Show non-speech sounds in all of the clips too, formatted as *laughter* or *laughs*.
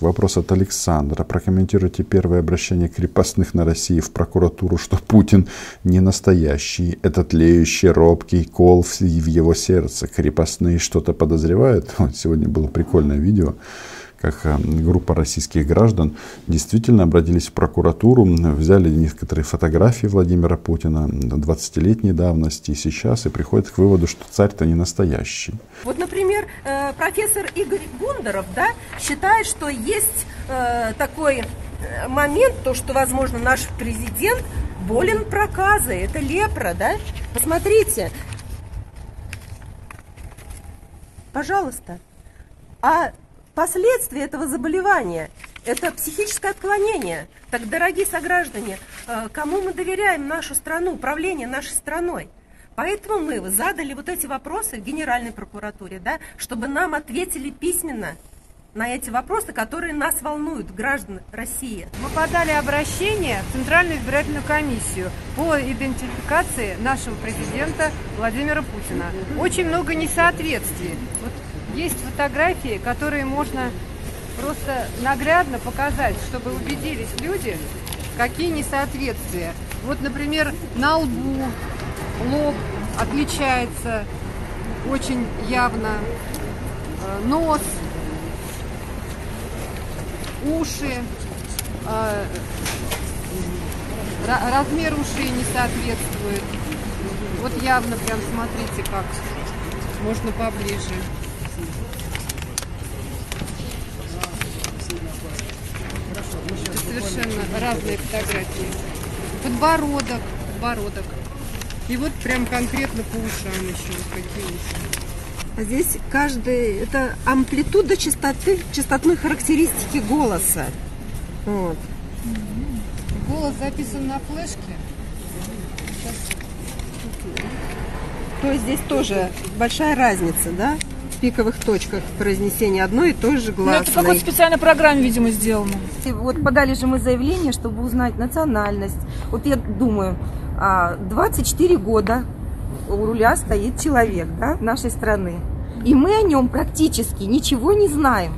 Вопрос от Александра. Прокомментируйте первое обращение крепостных на России в прокуратуру, что Путин не настоящий. Этот леющий, робкий кол в его сердце. Крепостные что-то подозревают. *laughs* Сегодня было прикольное видео как э, группа российских граждан действительно обратились в прокуратуру, взяли некоторые фотографии Владимира Путина 20-летней давности и сейчас и приходят к выводу, что царь-то не настоящий. Вот, например, э, профессор Игорь Гундаров да, считает, что есть э, такой момент, то, что, возможно, наш президент болен проказой, это лепра, да? Посмотрите, пожалуйста. А Последствия этого заболевания – это психическое отклонение. Так, дорогие сограждане, э, кому мы доверяем нашу страну, управление нашей страной? Поэтому мы задали вот эти вопросы в Генеральной прокуратуре, да, чтобы нам ответили письменно на эти вопросы, которые нас волнуют, граждан России. Мы подали обращение в Центральную избирательную комиссию по идентификации нашего президента Владимира Путина. Очень много несоответствий. Вот есть фотографии, которые можно просто наглядно показать, чтобы убедились люди, какие несоответствия. Вот, например, на лбу лоб отличается очень явно, э, нос, уши, э, размер ушей не соответствует. Вот явно прям смотрите как, можно поближе. Совершенно разные фотографии. Подбородок, подбородок. И вот прям конкретно по ушам еще какие уши. А здесь каждый, это амплитуда частоты, частотной характеристики голоса. Вот. Голос записан на флешке. Сейчас. То есть здесь тоже большая разница, да? Пиковых точках произнесения одной и той же гласной. Ну, это в какой-то специальной программе, видимо, сделано. Вот подали же мы заявление, чтобы узнать национальность. Вот я думаю, 24 а, года у руля стоит человек да, нашей страны. И мы о нем практически ничего не знаем.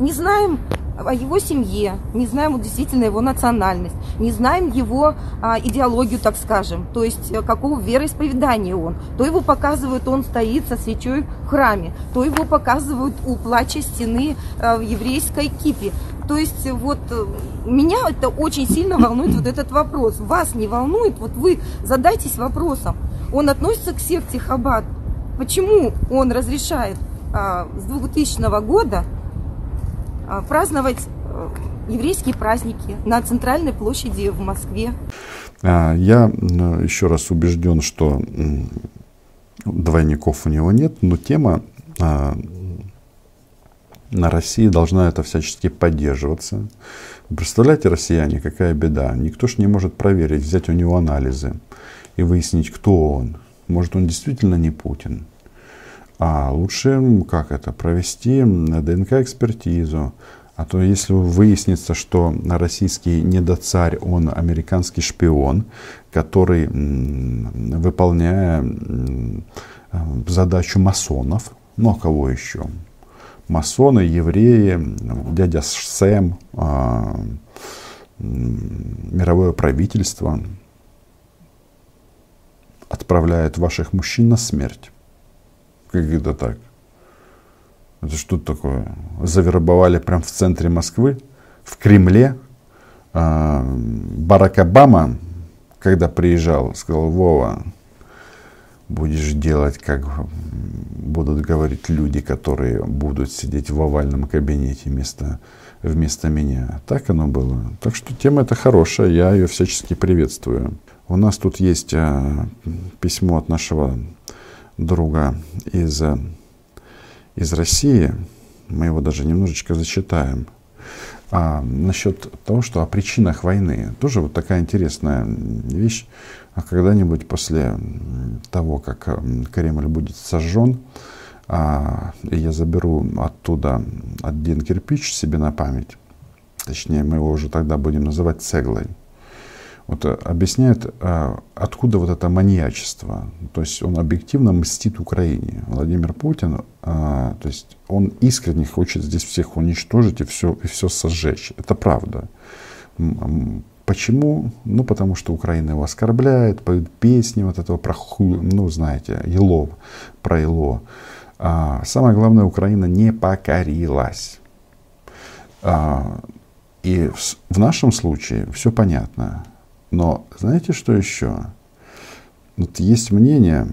Не знаем о его семье, не знаем вот, действительно его национальность, не знаем его а, идеологию, так скажем, то есть э, какого вероисповедания он. То его показывают, он стоит со свечой в храме, то его показывают у плача стены а, в еврейской кипе. То есть вот э, меня это очень сильно волнует вот этот вопрос. Вас не волнует? Вот вы задайтесь вопросом. Он относится к секте Хаббат. Почему он разрешает а, с 2000 года праздновать э, еврейские праздники на центральной площади в Москве. А, я еще раз убежден, что двойников у него нет, но тема а, на России должна это всячески поддерживаться. Представляете, россияне, какая беда. Никто ж не может проверить, взять у него анализы и выяснить, кто он. Может, он действительно не Путин. А лучше, как это, провести ДНК-экспертизу. А то если выяснится, что российский недоцарь, он американский шпион, который, выполняя задачу масонов, ну а кого еще? Масоны, евреи, дядя Сэм, а, мировое правительство отправляет ваших мужчин на смерть как это так? Это что такое? Завербовали прям в центре Москвы, в Кремле. А, Барак Обама, когда приезжал, сказал, Вова, будешь делать, как будут говорить люди, которые будут сидеть в овальном кабинете вместо, вместо меня. Так оно было. Так что тема эта хорошая, я ее всячески приветствую. У нас тут есть а, письмо от нашего друга из, э, из России. Мы его даже немножечко зачитаем. А насчет того, что о причинах войны. Тоже вот такая интересная вещь. А когда-нибудь после того, как Кремль будет сожжен, а, я заберу оттуда один кирпич себе на память. Точнее, мы его уже тогда будем называть цеглой. Вот э, объясняет, э, откуда вот это маньячество. То есть он объективно мстит Украине. Владимир Путин, то есть он искренне хочет здесь всех уничтожить и все, и все сожечь. Это правда. Почему? Ну, потому что Украина его оскорбляет, поют песни вот этого про ху, ну, знаете, Ело, про Ело. А, самое главное, Украина не покорилась. А, и в, в нашем случае все понятно. Но знаете, что еще? Вот есть мнение,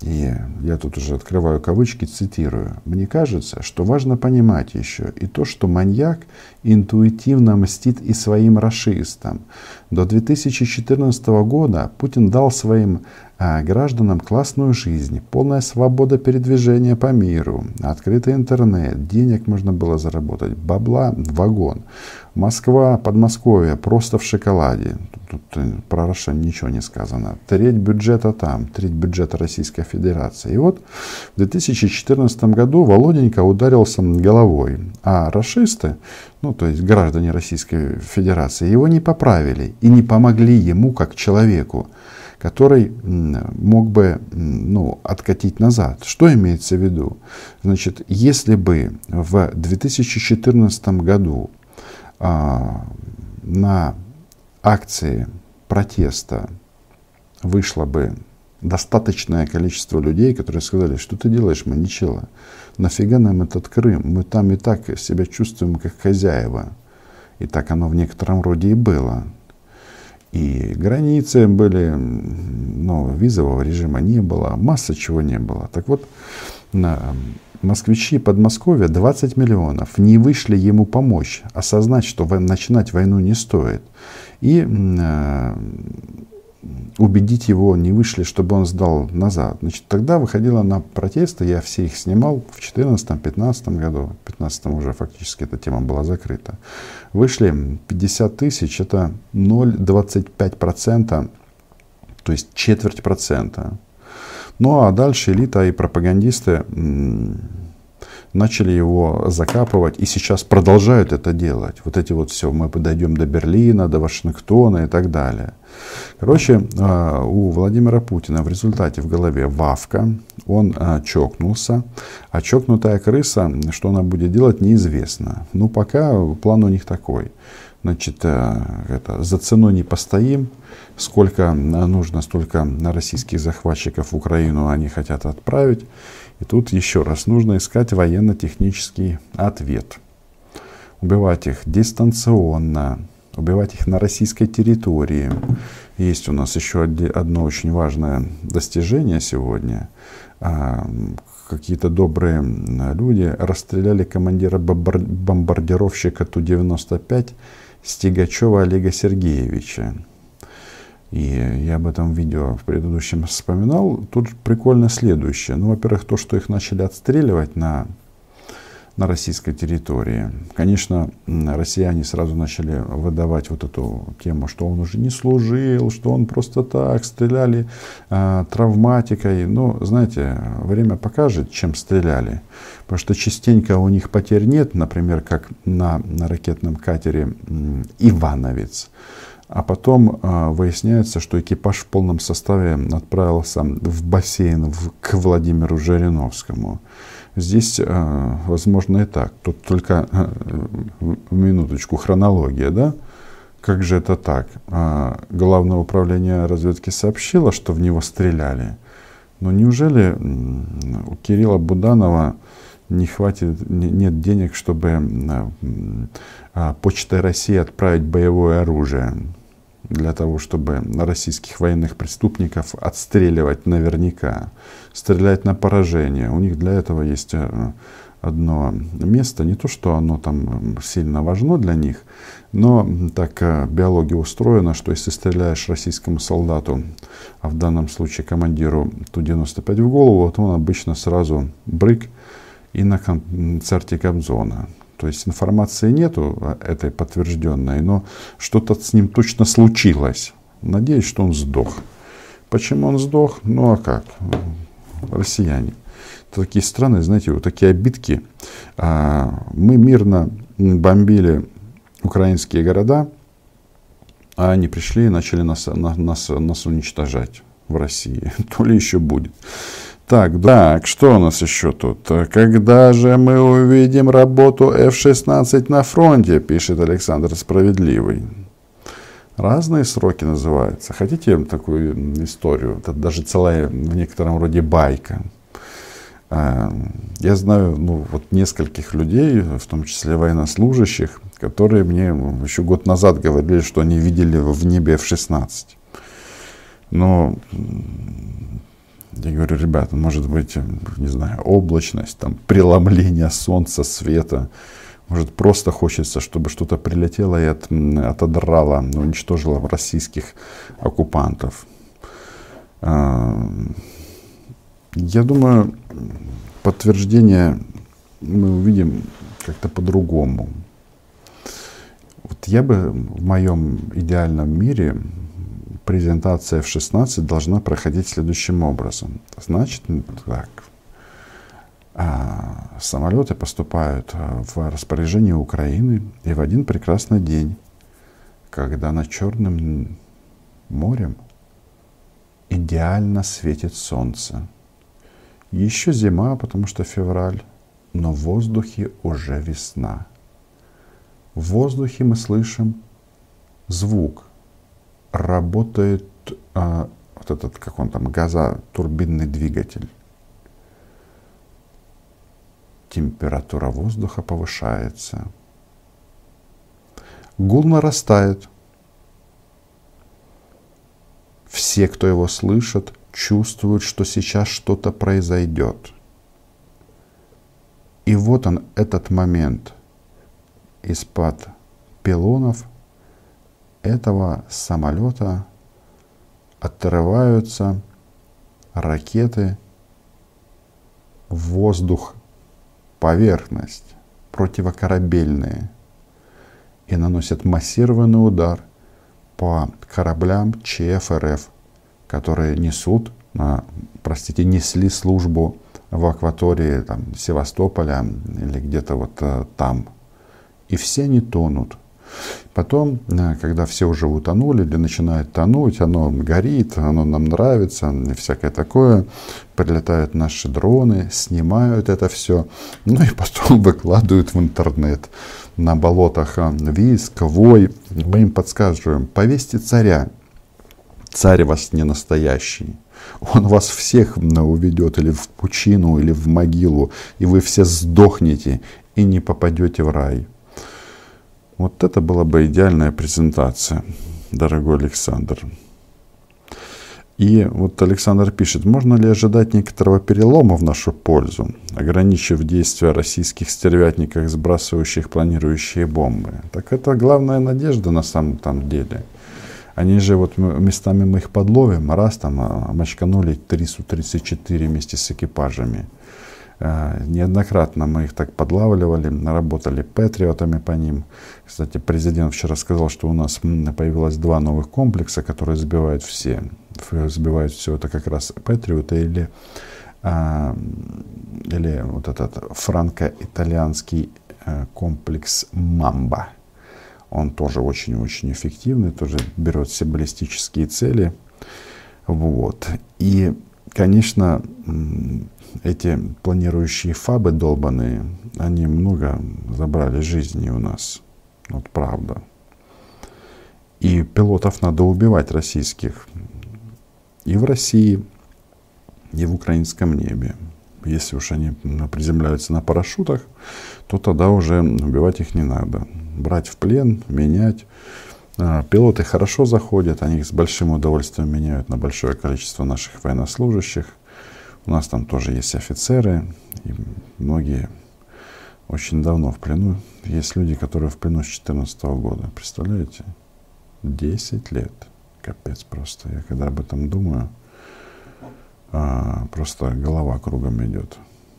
и я тут уже открываю кавычки, цитирую. Мне кажется, что важно понимать еще и то, что маньяк интуитивно мстит и своим расистам. До 2014 года Путин дал своим гражданам классную жизнь, полная свобода передвижения по миру, открытый интернет, денег можно было заработать, бабла вагон. Москва, Подмосковье просто в шоколаде. Тут, тут э, про Рошен ничего не сказано. Треть бюджета там, треть бюджета Российской Федерации. И вот в 2014 году Володенька ударился головой, а расисты, ну то есть граждане Российской Федерации, его не поправили и не помогли ему как человеку который мог бы ну, откатить назад. Что имеется в виду? Значит, если бы в 2014 году а, на акции протеста вышло бы достаточное количество людей, которые сказали, что ты делаешь, мы ничего. Нафига нам этот Крым? Мы там и так себя чувствуем как хозяева. И так оно в некотором роде и было. И границы были, но визового режима не было, масса чего не было. Так вот, москвичи Подмосковья 20 миллионов не вышли ему помочь, осознать, что начинать войну не стоит. И э, убедить его не вышли, чтобы он сдал назад. Значит, тогда выходила на протесты, я все их снимал в 2014-2015 году, в 2015 уже фактически эта тема была закрыта. Вышли 50 тысяч, это 0,25%, то есть четверть процента. Ну а дальше элита и пропагандисты начали его закапывать и сейчас продолжают это делать. Вот эти вот все, мы подойдем до Берлина, до Вашингтона и так далее. Короче, а, у Владимира Путина в результате в голове вавка, он а, чокнулся, а чокнутая крыса, что она будет делать, неизвестно. Ну, пока план у них такой. Значит, а, это, за ценой не постоим, сколько нужно, столько российских захватчиков в Украину они хотят отправить. И тут еще раз нужно искать военно-технический ответ. Убивать их дистанционно, убивать их на российской территории. Есть у нас еще одно очень важное достижение сегодня. А, какие-то добрые люди расстреляли командира бомбардировщика Ту-95 Стигачева Олега Сергеевича. И я об этом видео в предыдущем вспоминал. Тут прикольно следующее. Ну, во-первых, то, что их начали отстреливать на, на российской территории. Конечно, россияне сразу начали выдавать вот эту тему, что он уже не служил, что он просто так стреляли э, травматикой. Но, знаете, время покажет, чем стреляли. Потому что частенько у них потерь нет, например, как на, на ракетном катере «Ивановец». А потом э, выясняется, что экипаж в полном составе отправился в бассейн в, к Владимиру Жириновскому. Здесь, э, возможно, и так. Тут только э, минуточку хронология, да? Как же это так? Э, Главное управление разведки сообщило, что в него стреляли. Но неужели у Кирилла Буданова не хватит, нет денег, чтобы Почтой России отправить боевое оружие? Для того, чтобы российских военных преступников отстреливать наверняка, стрелять на поражение. У них для этого есть э, одно место, не то, что оно там сильно важно для них, но так э, биология устроена, что если стреляешь российскому солдату, а в данном случае командиру Ту-95 в голову, то он обычно сразу брык и на концерте Кобзона. То есть информации нету а, этой подтвержденной, но что-то с ним точно случилось. Надеюсь, что он сдох. Почему он сдох? Ну а как? Россияне. Такие страны, знаете, вот такие обидки. А, мы мирно бомбили украинские города, а они пришли и начали нас, нас, нас уничтожать в России. *laughs* То ли еще будет. Так, так, что у нас еще тут? Когда же мы увидим работу F-16 на фронте, пишет Александр Справедливый. Разные сроки называются. Хотите такую историю? Это даже целая в некотором роде байка. А, я знаю ну, вот нескольких людей, в том числе военнослужащих, которые мне еще год назад говорили, что они видели в небе F-16. Но я говорю, ребята, может быть, не знаю, облачность, там, преломление солнца, света. Может, просто хочется, чтобы что-то прилетело и от, отодрало, уничтожило российских оккупантов. А, я думаю, подтверждение мы увидим как-то по-другому. Вот я бы в моем идеальном мире презентация в 16 должна проходить следующим образом. Значит, так, а, самолеты поступают а, в распоряжение Украины, и в один прекрасный день, когда над Черным морем идеально светит солнце, еще зима, потому что февраль, но в воздухе уже весна. В воздухе мы слышим звук, работает а, вот этот, как он там, газотурбинный двигатель. Температура воздуха повышается. Гул нарастает. Все, кто его слышит, чувствуют, что сейчас что-то произойдет. И вот он, этот момент из-под пилонов – этого самолета отрываются ракеты в воздух, поверхность, противокорабельные, и наносят массированный удар по кораблям ЧФРФ, которые несут, простите, несли службу в акватории там, Севастополя или где-то вот а, там. И все они тонут – Потом, э, когда все уже утонули или начинает тонуть, оно горит, оно нам нравится, всякое такое, прилетают наши дроны, снимают это все, ну и потом *laughs* выкладывают в интернет. На болотах э, виск, вой. Мы им подсказываем, повесьте царя. Царь вас не настоящий. Он вас всех уведет или в пучину, или в могилу, и вы все сдохнете и не попадете в рай. Вот это была бы идеальная презентация, дорогой Александр. И вот Александр пишет, можно ли ожидать некоторого перелома в нашу пользу, ограничив действия российских стервятников, сбрасывающих планирующие бомбы? Так это главная надежда на самом там деле. Они же вот местами мы их подловим, раз там а, мочканули 334 вместе с экипажами. Э, неоднократно мы их так подлавливали, работали патриотами по ним. Кстати, президент вчера сказал, что у нас появилось два новых комплекса, которые сбивают все. Сбивают все это как раз патриоты или, а, или вот этот франко-итальянский э, комплекс «Мамба». Он тоже очень-очень эффективный, тоже берет все баллистические цели. Вот. И, конечно, эти планирующие фабы долбанные, они много забрали жизни у нас. Вот правда. И пилотов надо убивать российских. И в России, и в украинском небе. Если уж они приземляются на парашютах, то тогда уже убивать их не надо. Брать в плен, менять. А, пилоты хорошо заходят, они их с большим удовольствием меняют на большое количество наших военнослужащих. У нас там тоже есть офицеры, и многие очень давно в плену. Есть люди, которые в плену с 2014 года. Представляете? 10 лет. Капец просто. Я когда об этом думаю, а, просто голова кругом идет.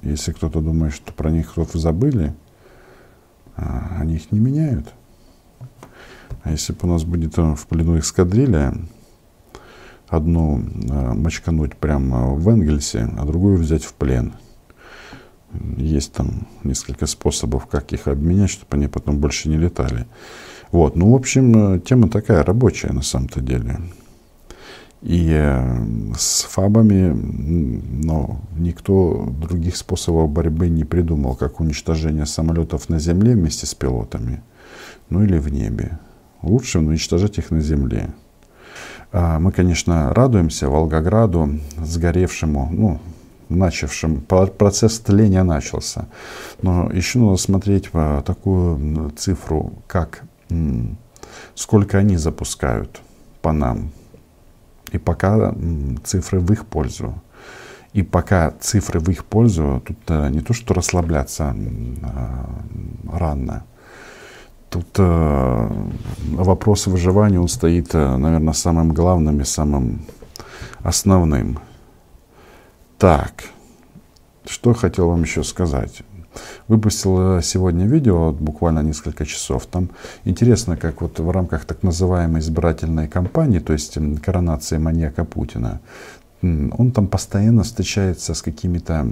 Если кто-то думает, что про них кто-то забыли, а, они их не меняют. А если бы у нас будет в плену эскадрилья, одну э, мочкануть прямо в Энгельсе, а другую взять в плен. Есть там несколько способов, как их обменять, чтобы они потом больше не летали. Вот, ну, в общем, э, тема такая рабочая на самом-то деле. И э, с фабами но никто других способов борьбы не придумал, как уничтожение самолетов на земле вместе с пилотами, ну или в небе. Лучше уничтожать их на земле. А мы, конечно, радуемся Волгограду, сгоревшему, ну, начавшим, процесс тления начался. Но еще надо смотреть по такую цифру, как сколько они запускают по нам. И пока цифры в их пользу. И пока цифры в их пользу, тут э, не то, что расслабляться а, рано. Тут э, вопрос выживания, он стоит, э, наверное, самым главным и самым основным. Так, что хотел вам еще сказать. Выпустил сегодня видео, буквально несколько часов. Там интересно, как вот в рамках так называемой избирательной кампании, то есть коронации маньяка Путина, он там постоянно встречается с какими-то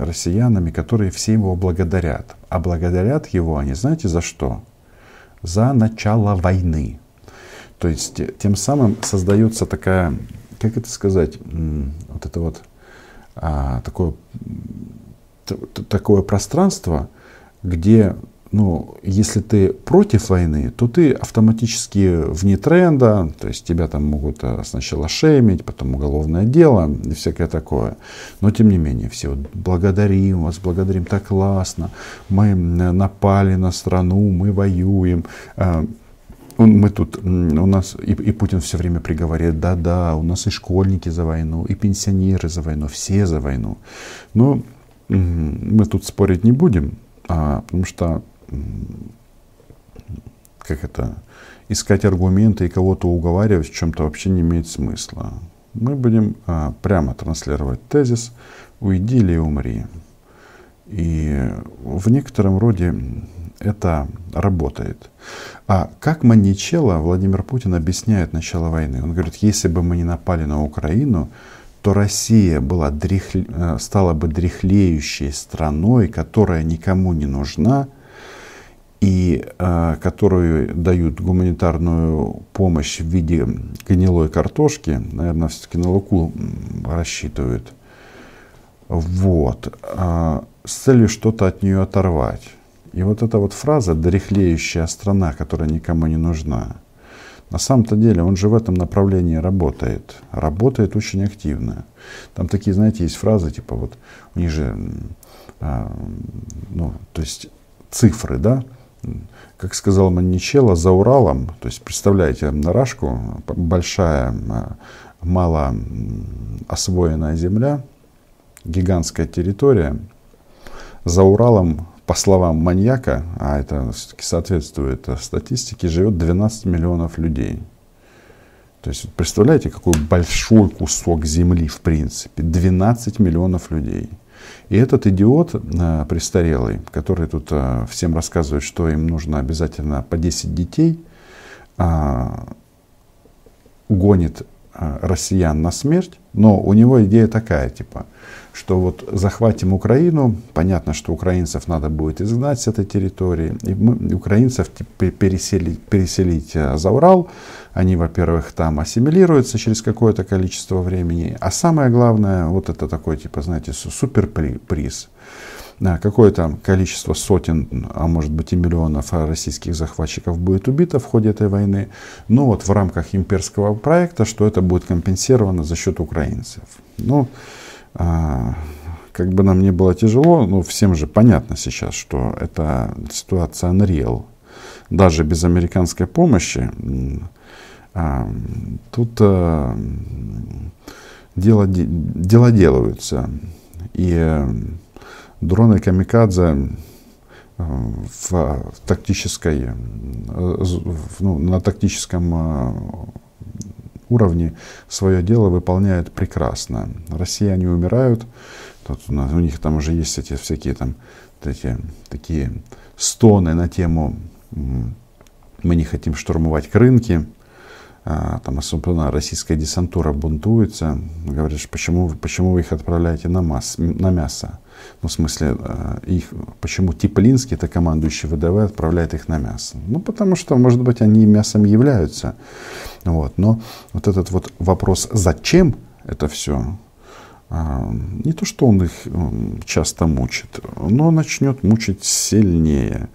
россиянами, которые все его благодарят. А благодарят его они, знаете, за что? За начало войны. То есть тем самым создается такая, как это сказать, вот это вот а, такое, такое пространство, где, ну, если ты против войны, то ты автоматически вне тренда, то есть тебя там могут а, сначала шеймить, потом уголовное дело и всякое такое. Но тем не менее, все вот благодарим вас, благодарим, так классно, мы напали на страну, мы воюем. Он, мы тут, у нас, и, и Путин все время приговаривает, да-да, у нас и школьники за войну, и пенсионеры за войну, все за войну. Но мы тут спорить не будем, а, потому что, как это, искать аргументы и кого-то уговаривать в чем-то вообще не имеет смысла. Мы будем а, прямо транслировать тезис «Уйди или умри». И в некотором роде это работает. А как Маничелло Владимир Путин объясняет начало войны? Он говорит, если бы мы не напали на Украину, то Россия была дряхле, э, стала бы дряхлеющей страной, которая никому не нужна, и э, которую дают гуманитарную помощь в виде гнилой картошки, наверное, все-таки на луку рассчитывают, вот, э, с целью что-то от нее оторвать. И вот эта вот фраза «дряхлеющая страна, которая никому не нужна», на самом-то деле он же в этом направлении работает. Работает очень активно. Там такие, знаете, есть фразы, типа вот у них же, а, ну, то есть цифры, да, как сказал Маничелло, за Уралом, то есть представляете, на Рашку большая, мало освоенная земля, гигантская территория, за Уралом по словам маньяка, а это все-таки соответствует статистике, живет 12 миллионов людей. То есть представляете, какой большой кусок земли в принципе. 12 миллионов людей. И этот идиот э, престарелый, который тут э, всем рассказывает, что им нужно обязательно по 10 детей, э, гонит россиян на смерть, но у него идея такая, типа, что вот захватим Украину, понятно, что украинцев надо будет изгнать с этой территории, и мы, украинцев переселить, переселить э, за Урал, они, во-первых, там ассимилируются через какое-то количество времени, а самое главное, вот это такой, типа, знаете, суперприз. Какое-то количество сотен, а может быть и миллионов российских захватчиков будет убито в ходе этой войны. Но вот в рамках имперского проекта, что это будет компенсировано за счет украинцев. Ну, а, как бы нам не было тяжело, но всем же понятно сейчас, что это ситуация unreal. Даже без американской помощи а, тут а, дело, дела делаются. И дроны Камикадзе в, в тактической, э, ну, на тактическом уровне свое дело выполняют прекрасно. Россияне умирают, тут у, нас, у них там уже есть эти всякие там эти, такие стоны на тему мы не хотим штурмовать к рынке, а, там особенно российская десантура бунтуется, говоришь, почему, почему вы их отправляете на, масс, на мясо? Ну, в смысле, э, их, почему Теплинский, это командующий ВДВ, отправляет их на мясо? Ну, потому что, может быть, они мясом являются. Вот. Но вот этот вот вопрос, зачем это все, а, не то, что он их часто мучит, но начнет мучить сильнее.